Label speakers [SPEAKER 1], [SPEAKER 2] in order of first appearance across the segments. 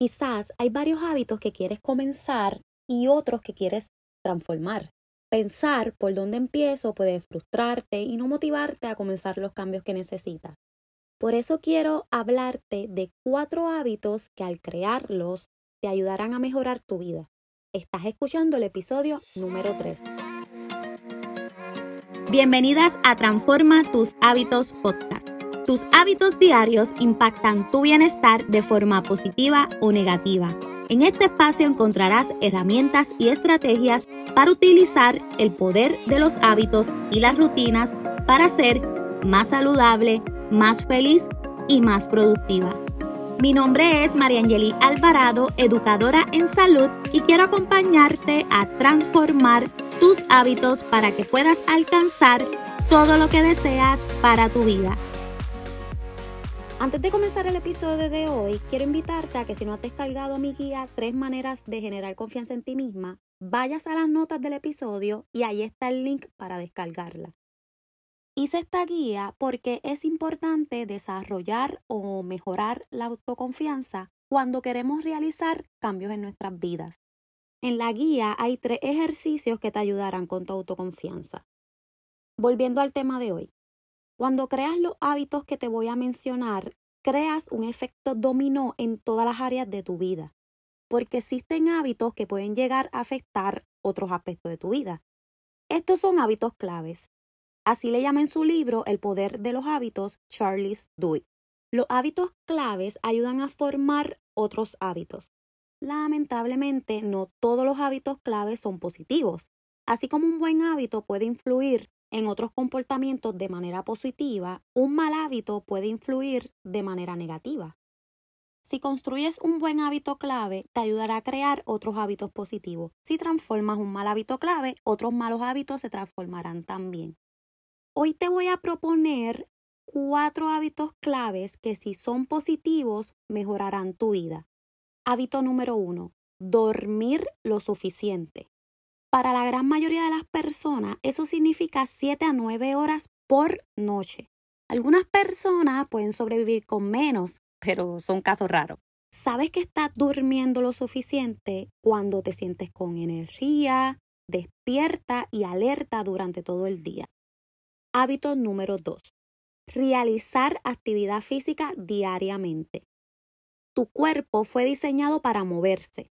[SPEAKER 1] Quizás hay varios hábitos que quieres comenzar y otros que quieres transformar. Pensar por dónde empiezo puede frustrarte y no motivarte a comenzar los cambios que necesitas. Por eso quiero hablarte de cuatro hábitos que al crearlos te ayudarán a mejorar tu vida. Estás escuchando el episodio número 3. Bienvenidas a Transforma tus hábitos podcast tus hábitos diarios impactan tu bienestar de forma positiva o negativa. En este espacio encontrarás herramientas y estrategias para utilizar el poder de los hábitos y las rutinas para ser más saludable, más feliz y más productiva. Mi nombre es Mariangeli Alvarado, educadora en salud y quiero acompañarte a transformar tus hábitos para que puedas alcanzar todo lo que deseas para tu vida. Antes de comenzar el episodio de hoy, quiero invitarte a que si no has descargado mi guía Tres maneras de generar confianza en ti misma, vayas a las notas del episodio y ahí está el link para descargarla. Hice esta guía porque es importante desarrollar o mejorar la autoconfianza cuando queremos realizar cambios en nuestras vidas. En la guía hay tres ejercicios que te ayudarán con tu autoconfianza. Volviendo al tema de hoy, cuando creas los hábitos que te voy a mencionar, creas un efecto dominó en todas las áreas de tu vida, porque existen hábitos que pueden llegar a afectar otros aspectos de tu vida. Estos son hábitos claves. Así le llama en su libro El poder de los hábitos Charles Duhigg. Los hábitos claves ayudan a formar otros hábitos. Lamentablemente, no todos los hábitos claves son positivos. Así como un buen hábito puede influir en otros comportamientos de manera positiva, un mal hábito puede influir de manera negativa. Si construyes un buen hábito clave, te ayudará a crear otros hábitos positivos. Si transformas un mal hábito clave, otros malos hábitos se transformarán también. Hoy te voy a proponer cuatro hábitos claves que si son positivos mejorarán tu vida. Hábito número uno, dormir lo suficiente. Para la gran mayoría de las personas, eso significa 7 a 9 horas por noche. Algunas personas pueden sobrevivir con menos, pero son casos raros. Sabes que estás durmiendo lo suficiente cuando te sientes con energía, despierta y alerta durante todo el día. Hábito número 2. Realizar actividad física diariamente. Tu cuerpo fue diseñado para moverse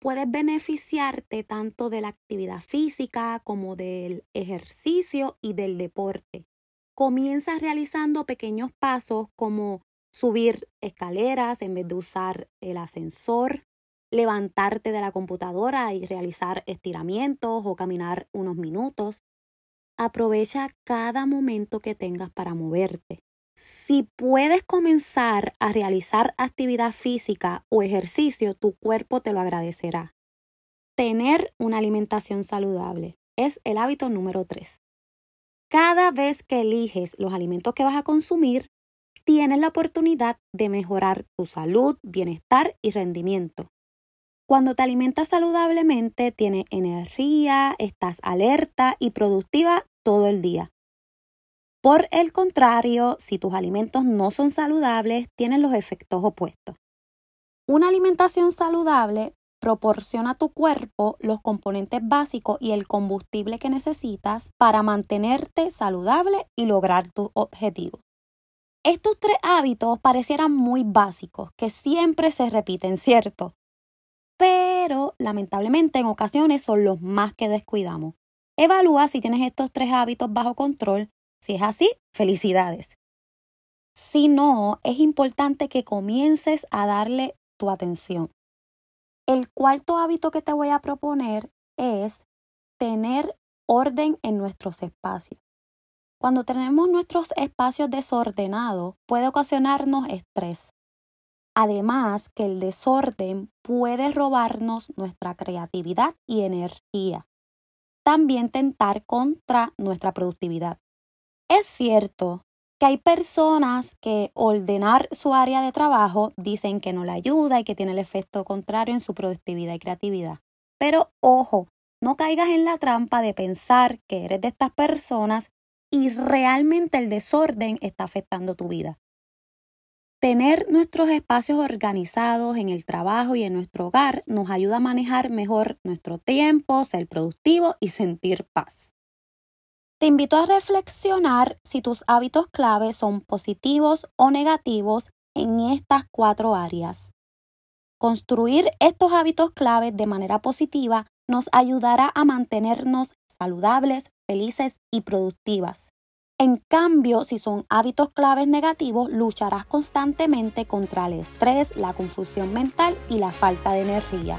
[SPEAKER 1] puedes beneficiarte tanto de la actividad física como del ejercicio y del deporte. Comienza realizando pequeños pasos como subir escaleras en vez de usar el ascensor, levantarte de la computadora y realizar estiramientos o caminar unos minutos. Aprovecha cada momento que tengas para moverte. Si puedes comenzar a realizar actividad física o ejercicio, tu cuerpo te lo agradecerá. Tener una alimentación saludable es el hábito número 3. Cada vez que eliges los alimentos que vas a consumir, tienes la oportunidad de mejorar tu salud, bienestar y rendimiento. Cuando te alimentas saludablemente, tienes energía, estás alerta y productiva todo el día. Por el contrario, si tus alimentos no son saludables, tienen los efectos opuestos. Una alimentación saludable proporciona a tu cuerpo los componentes básicos y el combustible que necesitas para mantenerte saludable y lograr tus objetivos. Estos tres hábitos parecieran muy básicos, que siempre se repiten, ¿cierto? Pero lamentablemente en ocasiones son los más que descuidamos. Evalúa si tienes estos tres hábitos bajo control si es así, felicidades. Si no, es importante que comiences a darle tu atención. El cuarto hábito que te voy a proponer es tener orden en nuestros espacios. Cuando tenemos nuestros espacios desordenados, puede ocasionarnos estrés. Además que el desorden puede robarnos nuestra creatividad y energía. También tentar contra nuestra productividad. Es cierto que hay personas que ordenar su área de trabajo dicen que no le ayuda y que tiene el efecto contrario en su productividad y creatividad. Pero ojo, no caigas en la trampa de pensar que eres de estas personas y realmente el desorden está afectando tu vida. Tener nuestros espacios organizados en el trabajo y en nuestro hogar nos ayuda a manejar mejor nuestro tiempo, ser productivo y sentir paz. Te invito a reflexionar si tus hábitos clave son positivos o negativos en estas cuatro áreas. Construir estos hábitos claves de manera positiva nos ayudará a mantenernos saludables, felices y productivas. En cambio, si son hábitos claves negativos, lucharás constantemente contra el estrés, la confusión mental y la falta de energía.